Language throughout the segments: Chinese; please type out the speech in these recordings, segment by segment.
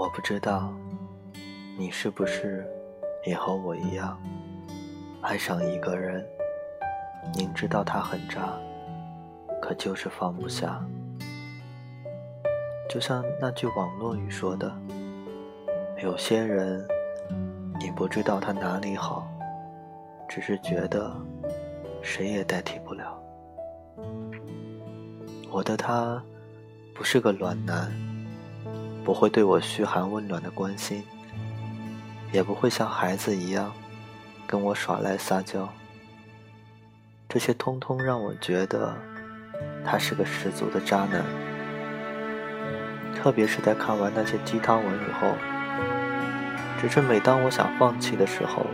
我不知道，你是不是也和我一样，爱上一个人，明知道他很渣，可就是放不下。就像那句网络语说的：“有些人，你不知道他哪里好，只是觉得谁也代替不了。”我的他，不是个暖男。不会对我嘘寒问暖的关心，也不会像孩子一样跟我耍赖撒娇。这些通通让我觉得他是个十足的渣男。特别是在看完那些鸡汤文以后，只是每当我想放弃的时候，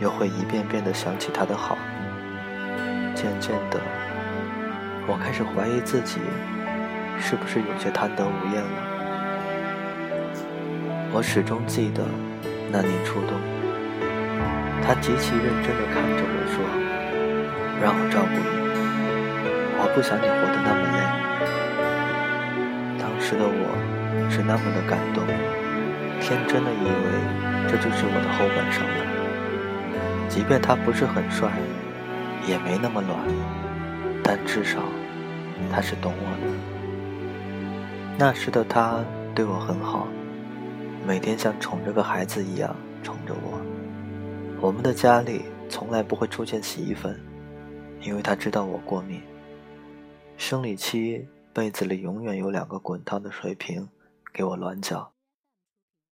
又会一遍遍的想起他的好。渐渐的，我开始怀疑自己。是不是有些贪得无厌了？我始终记得那年初冬，他极其认真地看着我说：“让我照顾你，我不想你活得那么累。”当时的我是那么的感动，天真的以为这就是我的后半生了。即便他不是很帅，也没那么暖，但至少他是懂我的。那时的他对我很好，每天像宠着个孩子一样宠着我。我们的家里从来不会出现洗衣粉，因为他知道我过敏。生理期被子里永远有两个滚烫的水瓶给我暖脚。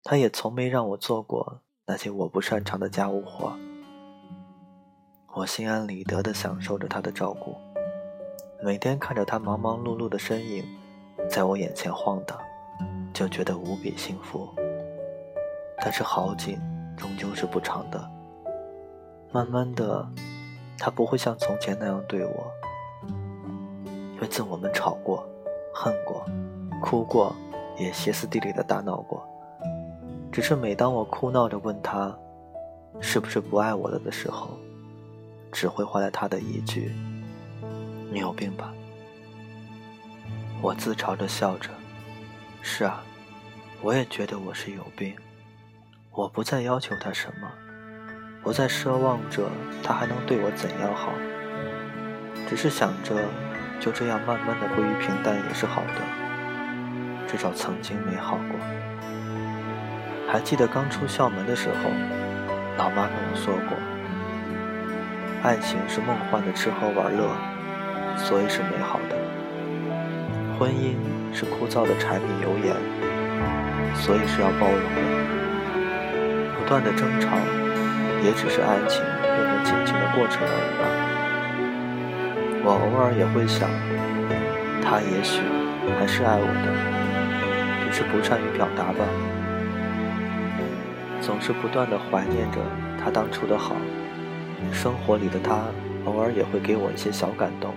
他也从没让我做过那些我不擅长的家务活。我心安理得地享受着他的照顾，每天看着他忙忙碌碌的身影。在我眼前晃荡，就觉得无比幸福。但是好景终究是不长的。慢慢的，他不会像从前那样对我。有次我们吵过、恨过、哭过，也歇斯底里的大闹过。只是每当我哭闹着问他，是不是不爱我了的时候，只会换来他的一句：“你有病吧。”我自嘲着笑着，是啊，我也觉得我是有病。我不再要求他什么，不再奢望着他还能对我怎样好，只是想着就这样慢慢的归于平淡也是好的，至少曾经美好过。还记得刚出校门的时候，老妈跟我说过，爱情是梦幻的吃喝玩乐，所以是美好的。婚姻是枯燥的柴米油盐，所以是要包容的。不断的争吵，也只是爱情变成亲情的过程而已吧。我偶尔也会想，他也许还是爱我的，只是不善于表达吧。总是不断的怀念着他当初的好，生活里的他偶尔也会给我一些小感动，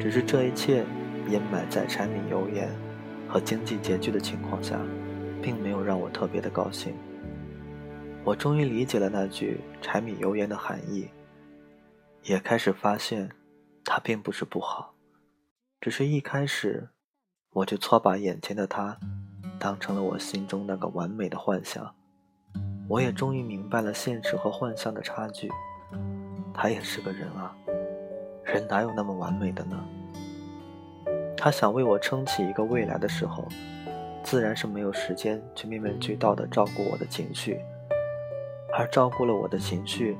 只是这一切。掩埋在柴米油盐和经济拮据的情况下，并没有让我特别的高兴。我终于理解了那句柴米油盐的含义，也开始发现，它并不是不好，只是一开始，我就错把眼前的他当成了我心中那个完美的幻想。我也终于明白了现实和幻象的差距。他也是个人啊，人哪有那么完美的呢？他想为我撑起一个未来的时候，自然是没有时间去面面俱到的照顾我的情绪，而照顾了我的情绪，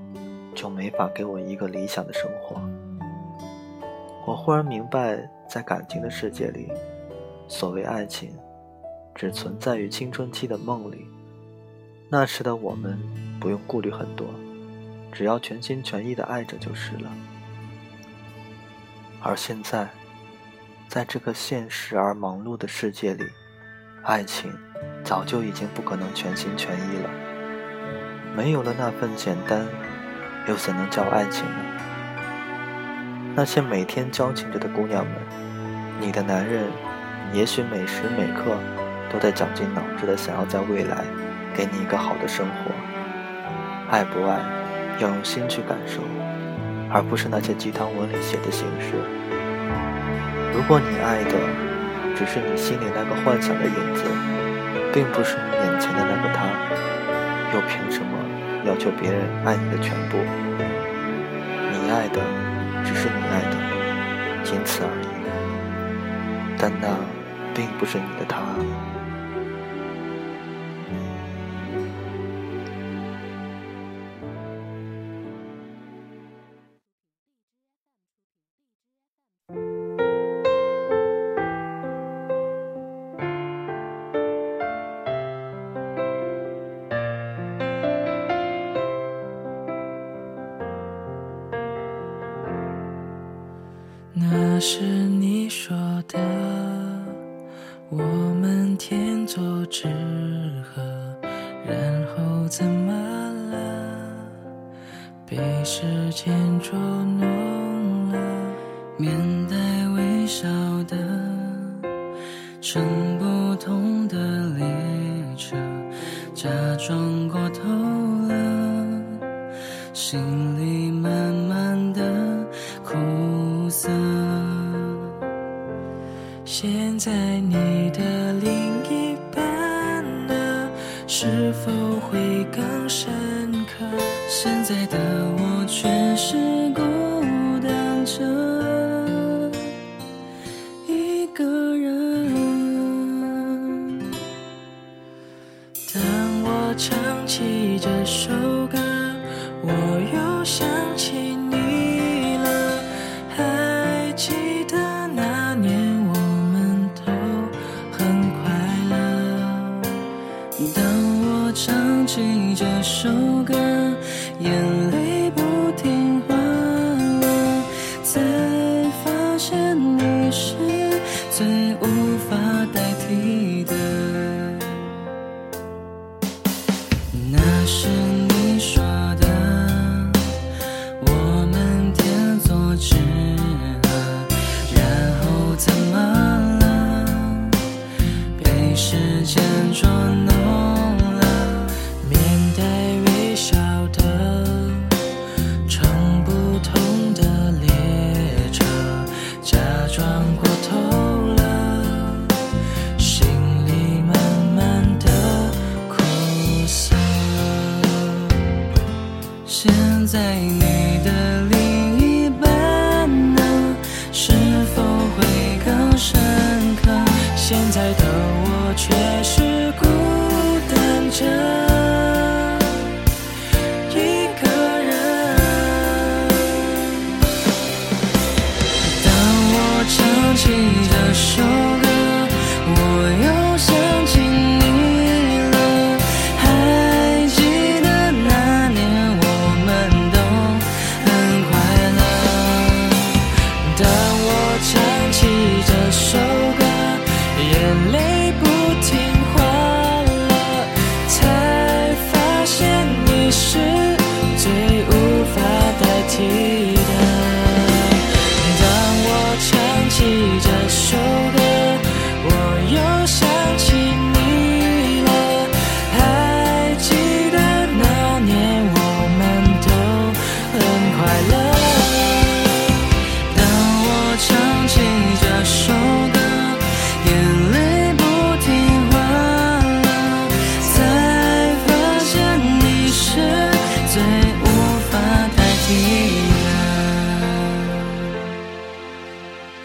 就没法给我一个理想的生活。我忽然明白，在感情的世界里，所谓爱情，只存在于青春期的梦里。那时的我们不用顾虑很多，只要全心全意的爱着就是了。而现在。在这个现实而忙碌的世界里，爱情早就已经不可能全心全意了。没有了那份简单，又怎能叫爱情呢？那些每天矫情着的姑娘们，你的男人也许每时每刻都在绞尽脑汁的想要在未来给你一个好的生活。爱不爱，要用心去感受，而不是那些鸡汤文里写的形式。如果你爱的只是你心里那个幻想的影子，并不是你眼前的那个他，又凭什么要求别人爱你的全部？你爱的只是你爱的，仅此而已。但那并不是你的他。那是你说的，我们天作之合，然后怎么了？被时间捉弄了，面带微笑的，现在你的另一半呢？是否会更深刻？现在的我却是孤单着一个人。当我唱起这首歌，我又想这首歌，眼泪不却是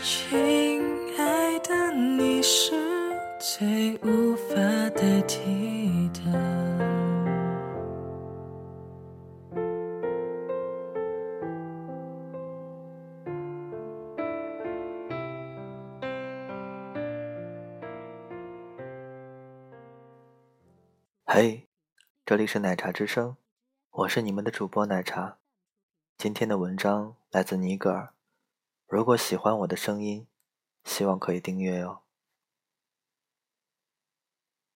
亲爱的，你是最无法代替的。嘿，这里是奶茶之声，我是你们的主播奶茶。今天的文章来自尼格尔。如果喜欢我的声音，希望可以订阅哦。